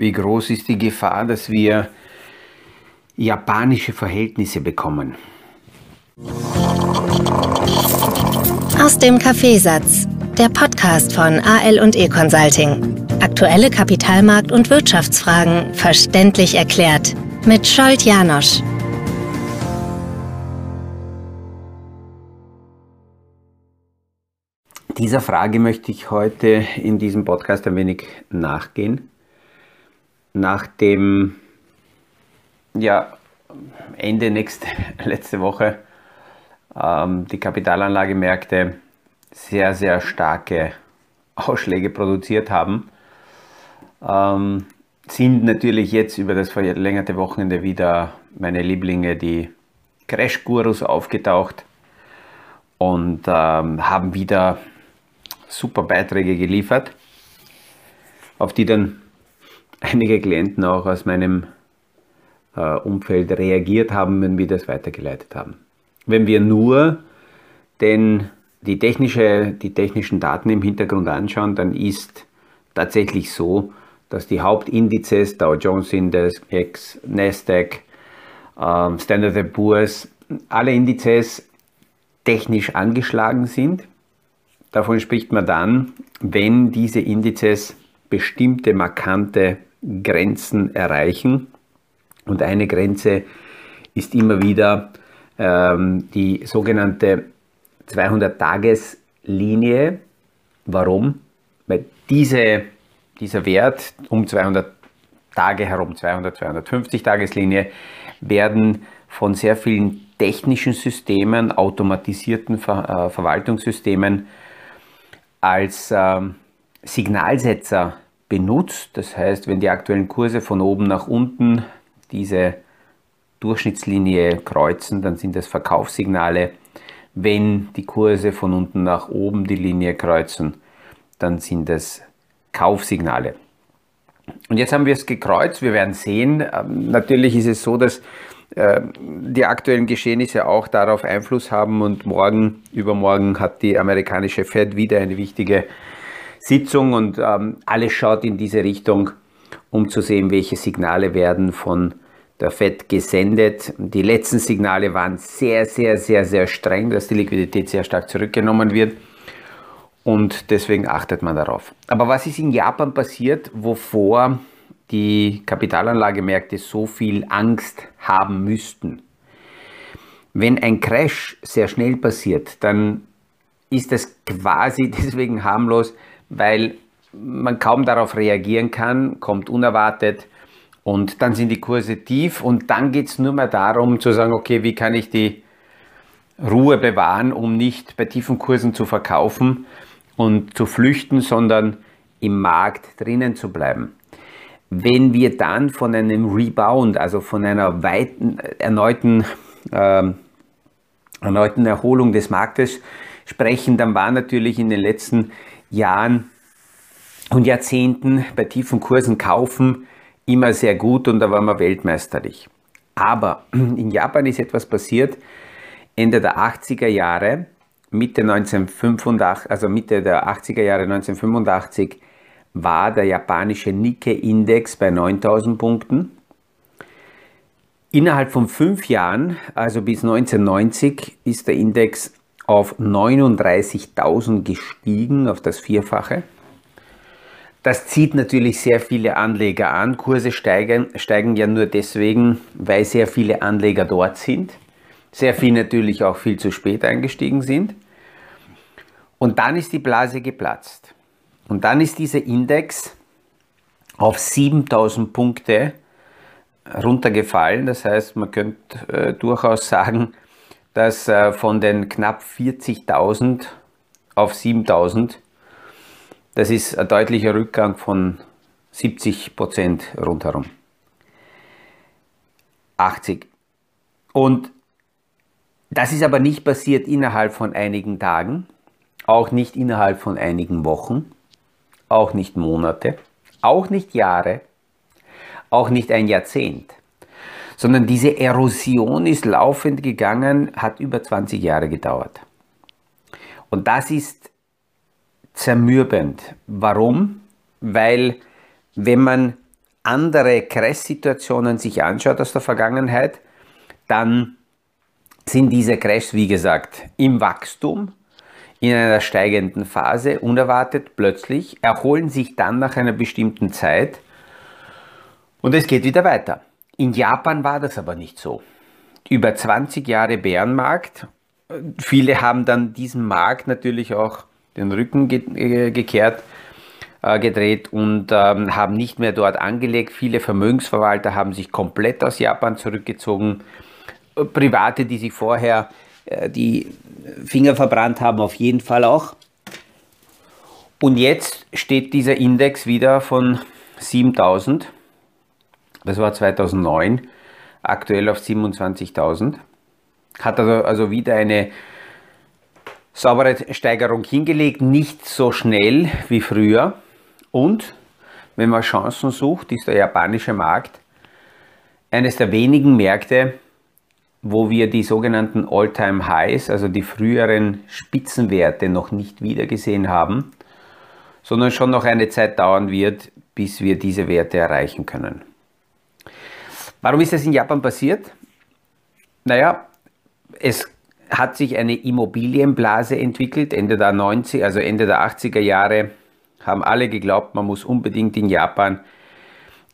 Wie groß ist die Gefahr, dass wir japanische Verhältnisse bekommen? Aus dem Kaffeesatz, der Podcast von AL und E Consulting. Aktuelle Kapitalmarkt- und Wirtschaftsfragen verständlich erklärt mit Scholt Janosch. Dieser Frage möchte ich heute in diesem Podcast ein wenig nachgehen. Nach dem ja, Ende nächste, letzte Woche ähm, die Kapitalanlagemärkte sehr, sehr starke Ausschläge produziert haben, ähm, sind natürlich jetzt über das verlängerte Wochenende wieder meine Lieblinge, die Crash-Gurus, aufgetaucht und ähm, haben wieder super Beiträge geliefert, auf die dann einige Klienten auch aus meinem äh, Umfeld reagiert haben, wenn wir das weitergeleitet haben. Wenn wir nur den, die, technische, die technischen Daten im Hintergrund anschauen, dann ist tatsächlich so, dass die Hauptindizes, Dow Jones Index, Nasdaq, ähm, Standard Poor's, alle Indizes technisch angeschlagen sind. Davon spricht man dann, wenn diese Indizes bestimmte markante Grenzen erreichen. Und eine Grenze ist immer wieder ähm, die sogenannte 200-Tages-Linie. Warum? Weil diese, dieser Wert um 200 Tage herum, 200, 250 Tageslinie, werden von sehr vielen technischen Systemen, automatisierten Ver äh, Verwaltungssystemen als ähm, Signalsetzer benutzt. Das heißt, wenn die aktuellen Kurse von oben nach unten diese Durchschnittslinie kreuzen, dann sind das Verkaufssignale. Wenn die Kurse von unten nach oben die Linie kreuzen, dann sind das Kaufsignale. Und jetzt haben wir es gekreuzt. Wir werden sehen. Ähm, natürlich ist es so, dass äh, die aktuellen Geschehnisse auch darauf Einfluss haben und morgen, übermorgen hat die amerikanische Fed wieder eine wichtige Sitzung und ähm, alles schaut in diese Richtung, um zu sehen, welche Signale werden von der Fed gesendet. Die letzten Signale waren sehr, sehr, sehr, sehr streng, dass die Liquidität sehr stark zurückgenommen wird und deswegen achtet man darauf. Aber was ist in Japan passiert, wovor die Kapitalanlagemärkte so viel Angst haben müssten. Wenn ein Crash sehr schnell passiert, dann ist das quasi deswegen harmlos, weil man kaum darauf reagieren kann, kommt unerwartet und dann sind die Kurse tief und dann geht es nur mehr darum zu sagen, okay, wie kann ich die Ruhe bewahren, um nicht bei tiefen Kursen zu verkaufen und zu flüchten, sondern im Markt drinnen zu bleiben. Wenn wir dann von einem Rebound, also von einer weiten, erneuten, äh, erneuten Erholung des Marktes sprechen, dann war natürlich in den letzten Jahren und Jahrzehnten bei tiefen Kursen kaufen immer sehr gut und da waren wir weltmeisterlich. Aber in Japan ist etwas passiert, Ende der 80er Jahre, Mitte 1985, also Mitte der 80er Jahre 1985 war der japanische Nikkei-Index bei 9000 Punkten. Innerhalb von fünf Jahren, also bis 1990, ist der Index auf 39.000 gestiegen, auf das Vierfache. Das zieht natürlich sehr viele Anleger an. Kurse steigen, steigen ja nur deswegen, weil sehr viele Anleger dort sind. Sehr viele natürlich auch viel zu spät eingestiegen sind. Und dann ist die Blase geplatzt. Und dann ist dieser Index auf 7000 Punkte runtergefallen. Das heißt, man könnte äh, durchaus sagen, dass äh, von den knapp 40.000 auf 7.000, das ist ein deutlicher Rückgang von 70 Prozent rundherum. 80. Und das ist aber nicht passiert innerhalb von einigen Tagen, auch nicht innerhalb von einigen Wochen, auch nicht Monate, auch nicht Jahre, auch nicht ein Jahrzehnt, sondern diese Erosion ist laufend gegangen, hat über 20 Jahre gedauert. Und das ist zermürbend. Warum? Weil wenn man andere Crash-Situationen sich anschaut aus der Vergangenheit, dann sind diese Crashs, wie gesagt, im Wachstum, in einer steigenden Phase, unerwartet, plötzlich, erholen sich dann nach einer bestimmten Zeit und es geht wieder weiter. In Japan war das aber nicht so. Über 20 Jahre Bärenmarkt. Viele haben dann diesem Markt natürlich auch den Rücken ge äh, gekehrt, äh, gedreht und ähm, haben nicht mehr dort angelegt. Viele Vermögensverwalter haben sich komplett aus Japan zurückgezogen. Private, die sich vorher äh, die Finger verbrannt haben, auf jeden Fall auch. Und jetzt steht dieser Index wieder von 7000, das war 2009, aktuell auf 27.000. Hat also, also wieder eine saubere Steigerung hingelegt, nicht so schnell wie früher. Und wenn man Chancen sucht, ist der japanische Markt eines der wenigen Märkte, wo wir die sogenannten All-Time-Highs, also die früheren Spitzenwerte, noch nicht wiedergesehen haben, sondern schon noch eine Zeit dauern wird, bis wir diese Werte erreichen können. Warum ist das in Japan passiert? Naja, es hat sich eine Immobilienblase entwickelt, Ende der 90, also Ende der 80er Jahre haben alle geglaubt, man muss unbedingt in Japan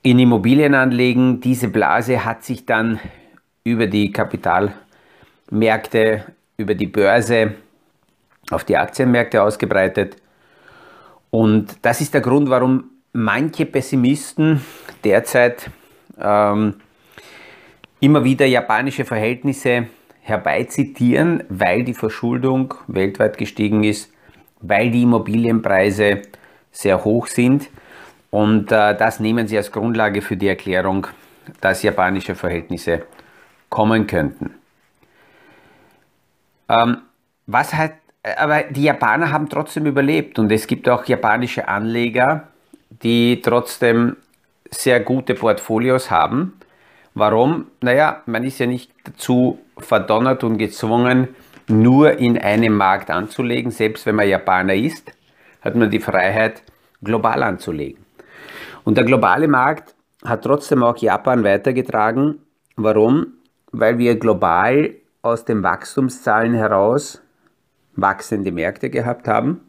in Immobilien anlegen. Diese Blase hat sich dann über die Kapitalmärkte, über die Börse auf die Aktienmärkte ausgebreitet. Und das ist der Grund, warum manche Pessimisten derzeit ähm, immer wieder japanische Verhältnisse herbeizitieren, weil die Verschuldung weltweit gestiegen ist, weil die Immobilienpreise sehr hoch sind. Und äh, das nehmen sie als Grundlage für die Erklärung, dass japanische Verhältnisse kommen könnten. Ähm, was hat, aber die Japaner haben trotzdem überlebt und es gibt auch japanische Anleger, die trotzdem sehr gute Portfolios haben. Warum? Naja, man ist ja nicht dazu verdonnert und gezwungen, nur in einem Markt anzulegen. Selbst wenn man Japaner ist, hat man die Freiheit, global anzulegen. Und der globale Markt hat trotzdem auch Japan weitergetragen. Warum? weil wir global aus den Wachstumszahlen heraus wachsende Märkte gehabt haben.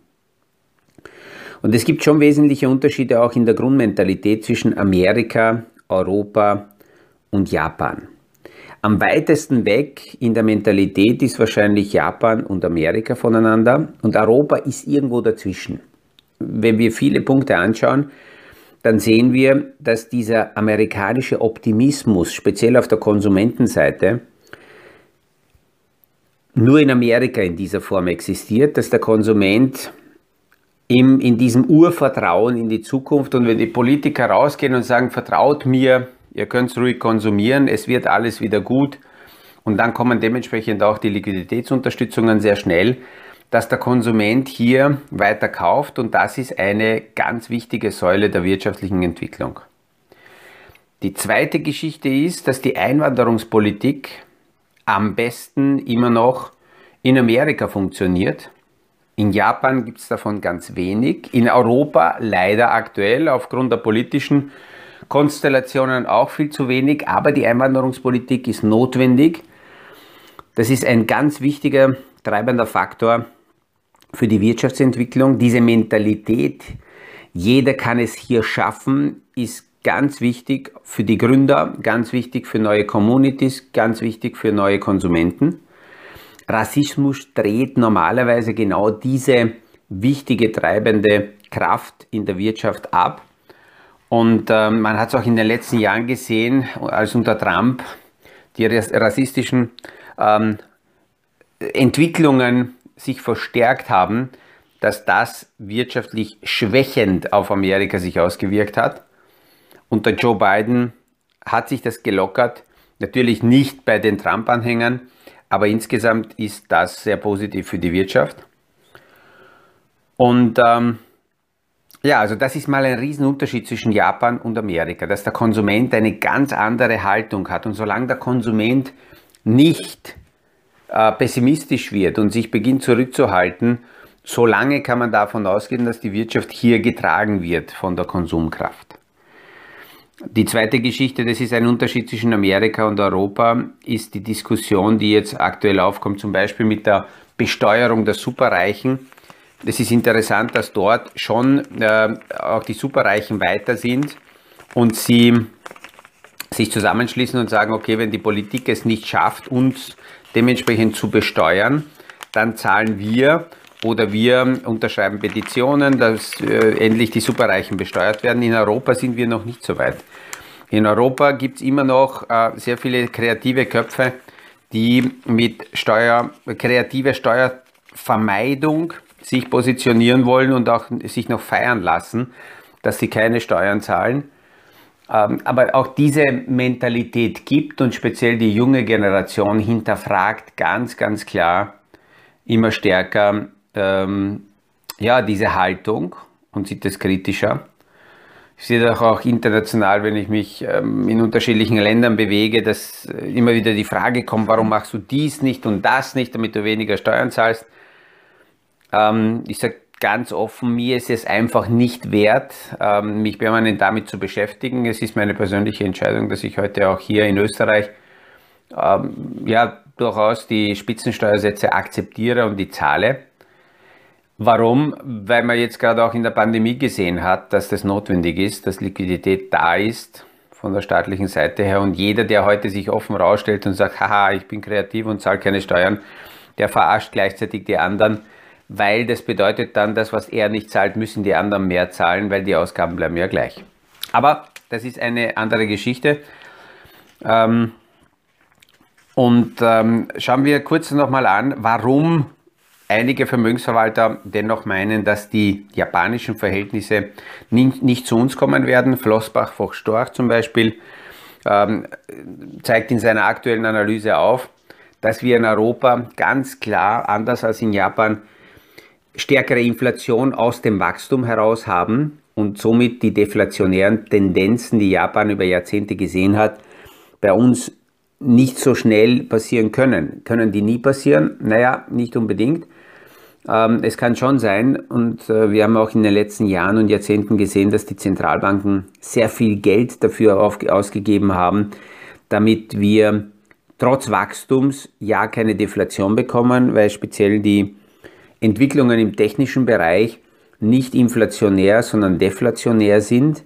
Und es gibt schon wesentliche Unterschiede auch in der Grundmentalität zwischen Amerika, Europa und Japan. Am weitesten weg in der Mentalität ist wahrscheinlich Japan und Amerika voneinander und Europa ist irgendwo dazwischen. Wenn wir viele Punkte anschauen, dann sehen wir, dass dieser amerikanische Optimismus, speziell auf der Konsumentenseite, nur in Amerika in dieser Form existiert, dass der Konsument im, in diesem Urvertrauen in die Zukunft und wenn die Politiker rausgehen und sagen, vertraut mir, ihr könnt es ruhig konsumieren, es wird alles wieder gut und dann kommen dementsprechend auch die Liquiditätsunterstützungen sehr schnell, dass der Konsument hier weiter kauft und das ist eine ganz wichtige Säule der wirtschaftlichen Entwicklung. Die zweite Geschichte ist, dass die Einwanderungspolitik am besten immer noch in Amerika funktioniert. In Japan gibt es davon ganz wenig. In Europa leider aktuell aufgrund der politischen Konstellationen auch viel zu wenig. Aber die Einwanderungspolitik ist notwendig. Das ist ein ganz wichtiger treibender Faktor für die Wirtschaftsentwicklung. Diese Mentalität, jeder kann es hier schaffen, ist ganz wichtig für die Gründer, ganz wichtig für neue Communities, ganz wichtig für neue Konsumenten. Rassismus dreht normalerweise genau diese wichtige treibende Kraft in der Wirtschaft ab. Und äh, man hat es auch in den letzten Jahren gesehen, als unter Trump die rassistischen ähm, Entwicklungen sich verstärkt haben, dass das wirtschaftlich schwächend auf Amerika sich ausgewirkt hat. Unter Joe Biden hat sich das gelockert, natürlich nicht bei den Trump-Anhängern, aber insgesamt ist das sehr positiv für die Wirtschaft. Und ähm, ja, also das ist mal ein Riesenunterschied zwischen Japan und Amerika, dass der Konsument eine ganz andere Haltung hat. Und solange der Konsument nicht äh, pessimistisch wird und sich beginnt zurückzuhalten, solange kann man davon ausgehen, dass die Wirtschaft hier getragen wird von der Konsumkraft. Die zweite Geschichte, das ist ein Unterschied zwischen Amerika und Europa, ist die Diskussion, die jetzt aktuell aufkommt, zum Beispiel mit der Besteuerung der Superreichen. Es ist interessant, dass dort schon äh, auch die Superreichen weiter sind und sie sich zusammenschließen und sagen, okay, wenn die Politik es nicht schafft, uns dementsprechend zu besteuern, dann zahlen wir oder wir unterschreiben Petitionen, dass äh, endlich die Superreichen besteuert werden. In Europa sind wir noch nicht so weit. In Europa gibt es immer noch äh, sehr viele kreative Köpfe, die mit Steuer, kreative Steuervermeidung sich positionieren wollen und auch sich noch feiern lassen, dass sie keine Steuern zahlen. Ähm, aber auch diese Mentalität gibt und speziell die junge Generation hinterfragt ganz, ganz klar immer stärker ähm, ja, diese Haltung und sieht es kritischer. Ich sehe das auch international, wenn ich mich ähm, in unterschiedlichen Ländern bewege, dass äh, immer wieder die Frage kommt, warum machst du dies nicht und das nicht, damit du weniger Steuern zahlst. Ähm, ich sage ganz offen, mir ist es einfach nicht wert, ähm, mich permanent damit zu beschäftigen. Es ist meine persönliche Entscheidung, dass ich heute auch hier in Österreich ähm, ja durchaus die Spitzensteuersätze akzeptiere und die zahle. Warum? Weil man jetzt gerade auch in der Pandemie gesehen hat, dass das notwendig ist, dass Liquidität da ist von der staatlichen Seite her und jeder, der heute sich offen rausstellt und sagt, haha, ich bin kreativ und zahle keine Steuern, der verarscht gleichzeitig die anderen, weil das bedeutet dann, dass was er nicht zahlt, müssen die anderen mehr zahlen, weil die Ausgaben bleiben ja gleich. Aber das ist eine andere Geschichte. Ähm, und ähm, schauen wir kurz nochmal an, warum einige Vermögensverwalter dennoch meinen, dass die japanischen Verhältnisse nicht, nicht zu uns kommen werden. Flossbach Storch zum Beispiel ähm, zeigt in seiner aktuellen Analyse auf, dass wir in Europa ganz klar, anders als in Japan, stärkere Inflation aus dem Wachstum heraus haben und somit die deflationären Tendenzen, die Japan über Jahrzehnte gesehen hat, bei uns nicht so schnell passieren können. Können die nie passieren? Naja, nicht unbedingt. Ähm, es kann schon sein, und äh, wir haben auch in den letzten Jahren und Jahrzehnten gesehen, dass die Zentralbanken sehr viel Geld dafür ausgegeben haben, damit wir trotz Wachstums ja keine Deflation bekommen, weil speziell die Entwicklungen im technischen Bereich nicht inflationär, sondern deflationär sind.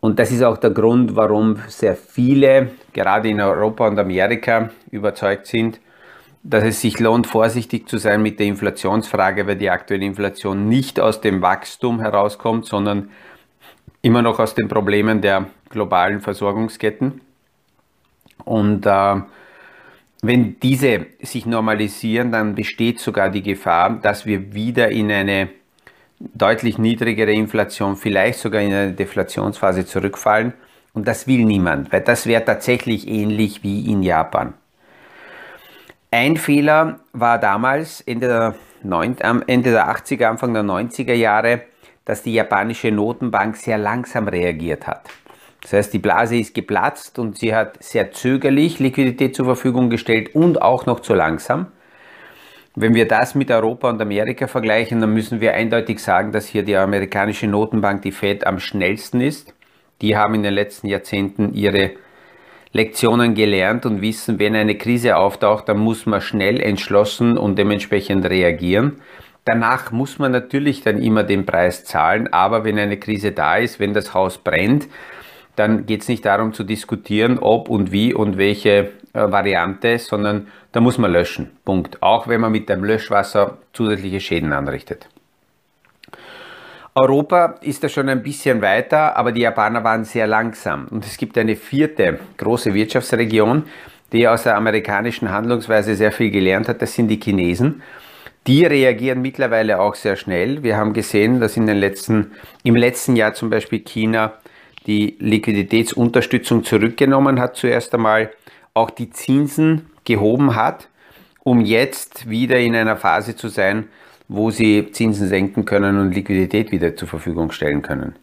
Und das ist auch der Grund, warum sehr viele, gerade in Europa und Amerika, überzeugt sind, dass es sich lohnt, vorsichtig zu sein mit der Inflationsfrage, weil die aktuelle Inflation nicht aus dem Wachstum herauskommt, sondern immer noch aus den Problemen der globalen Versorgungsketten. Und äh, wenn diese sich normalisieren, dann besteht sogar die Gefahr, dass wir wieder in eine deutlich niedrigere Inflation, vielleicht sogar in eine Deflationsphase zurückfallen. Und das will niemand, weil das wäre tatsächlich ähnlich wie in Japan. Ein Fehler war damals Ende der, 9, Ende der 80er, Anfang der 90er Jahre, dass die japanische Notenbank sehr langsam reagiert hat. Das heißt, die Blase ist geplatzt und sie hat sehr zögerlich Liquidität zur Verfügung gestellt und auch noch zu langsam. Wenn wir das mit Europa und Amerika vergleichen, dann müssen wir eindeutig sagen, dass hier die amerikanische Notenbank, die Fed, am schnellsten ist. Die haben in den letzten Jahrzehnten ihre Lektionen gelernt und wissen, wenn eine Krise auftaucht, dann muss man schnell, entschlossen und dementsprechend reagieren. Danach muss man natürlich dann immer den Preis zahlen, aber wenn eine Krise da ist, wenn das Haus brennt, dann geht es nicht darum zu diskutieren, ob und wie und welche äh, Variante, sondern da muss man löschen. Punkt. Auch wenn man mit dem Löschwasser zusätzliche Schäden anrichtet. Europa ist da schon ein bisschen weiter, aber die Japaner waren sehr langsam. Und es gibt eine vierte große Wirtschaftsregion, die aus der amerikanischen Handlungsweise sehr viel gelernt hat. Das sind die Chinesen. Die reagieren mittlerweile auch sehr schnell. Wir haben gesehen, dass in den letzten, im letzten Jahr zum Beispiel China die Liquiditätsunterstützung zurückgenommen hat, zuerst einmal auch die Zinsen gehoben hat, um jetzt wieder in einer Phase zu sein, wo sie Zinsen senken können und Liquidität wieder zur Verfügung stellen können.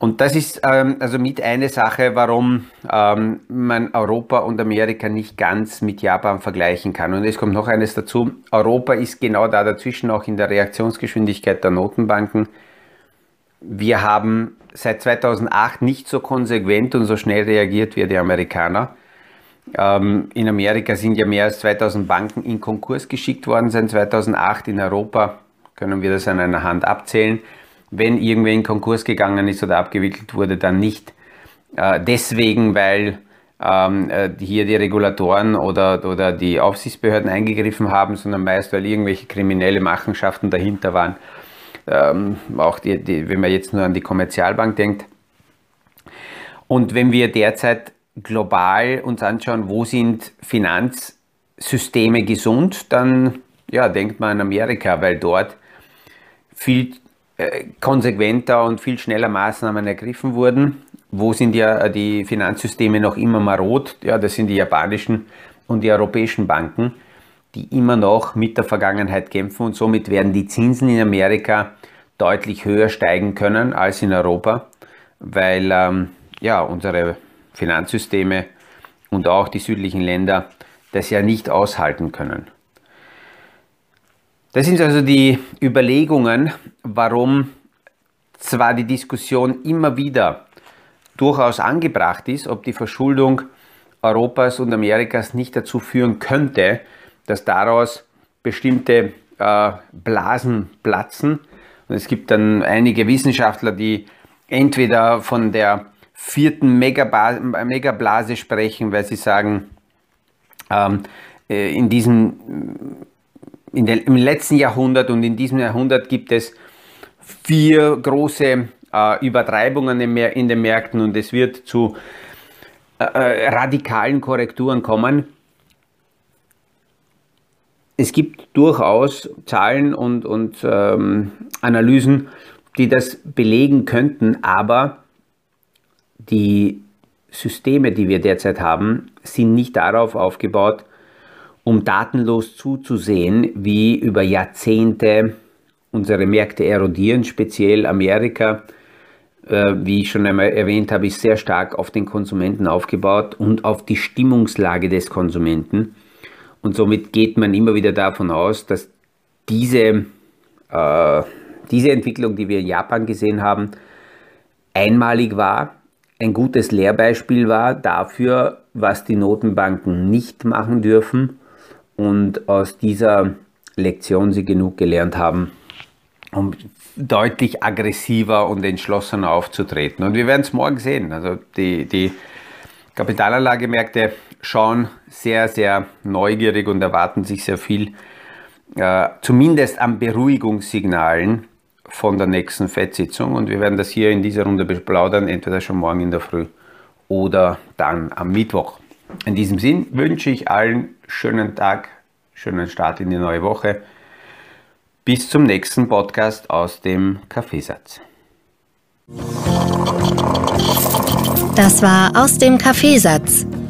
Und das ist ähm, also mit eine Sache, warum ähm, man Europa und Amerika nicht ganz mit Japan vergleichen kann. Und es kommt noch eines dazu. Europa ist genau da dazwischen, auch in der Reaktionsgeschwindigkeit der Notenbanken. Wir haben seit 2008 nicht so konsequent und so schnell reagiert wie die Amerikaner. Ähm, in Amerika sind ja mehr als 2000 Banken in Konkurs geschickt worden seit 2008. In Europa können wir das an einer Hand abzählen. Wenn irgendwer in Konkurs gegangen ist oder abgewickelt wurde, dann nicht äh, deswegen, weil ähm, äh, hier die Regulatoren oder, oder die Aufsichtsbehörden eingegriffen haben, sondern meist, weil irgendwelche kriminelle Machenschaften dahinter waren. Ähm, auch die, die, wenn man jetzt nur an die Kommerzialbank denkt. Und wenn wir derzeit global uns anschauen, wo sind Finanzsysteme gesund, dann ja, denkt man an Amerika, weil dort viel äh, konsequenter und viel schneller Maßnahmen ergriffen wurden. Wo sind ja die Finanzsysteme noch immer marot? Ja, das sind die japanischen und die europäischen Banken, die immer noch mit der Vergangenheit kämpfen und somit werden die Zinsen in Amerika deutlich höher steigen können als in Europa, weil ähm, ja, unsere Finanzsysteme und auch die südlichen Länder das ja nicht aushalten können. Das sind also die Überlegungen, warum zwar die Diskussion immer wieder durchaus angebracht ist, ob die Verschuldung Europas und Amerikas nicht dazu führen könnte, dass daraus bestimmte äh, Blasen platzen. Und es gibt dann einige Wissenschaftler, die entweder von der vierten Megablase sprechen, weil sie sagen, ähm, äh, in diesem, in der, im letzten Jahrhundert und in diesem Jahrhundert gibt es vier große äh, Übertreibungen in den Märkten und es wird zu äh, äh, radikalen Korrekturen kommen. Es gibt durchaus Zahlen und, und ähm, Analysen, die das belegen könnten, aber die Systeme, die wir derzeit haben, sind nicht darauf aufgebaut, um datenlos zuzusehen, wie über Jahrzehnte unsere Märkte erodieren, speziell Amerika, äh, wie ich schon einmal erwähnt habe, ist sehr stark auf den Konsumenten aufgebaut und auf die Stimmungslage des Konsumenten. Und somit geht man immer wieder davon aus, dass diese, äh, diese Entwicklung, die wir in Japan gesehen haben, einmalig war ein gutes Lehrbeispiel war dafür, was die Notenbanken nicht machen dürfen und aus dieser Lektion sie genug gelernt haben, um deutlich aggressiver und entschlossener aufzutreten. Und wir werden es morgen sehen. Also die, die Kapitalanlagemärkte schauen sehr, sehr neugierig und erwarten sich sehr viel, äh, zumindest an Beruhigungssignalen von der nächsten FED-Sitzung und wir werden das hier in dieser Runde beplaudern, entweder schon morgen in der Früh oder dann am Mittwoch. In diesem Sinn wünsche ich allen schönen Tag, schönen Start in die neue Woche. Bis zum nächsten Podcast aus dem Kaffeesatz. Das war aus dem Kaffeesatz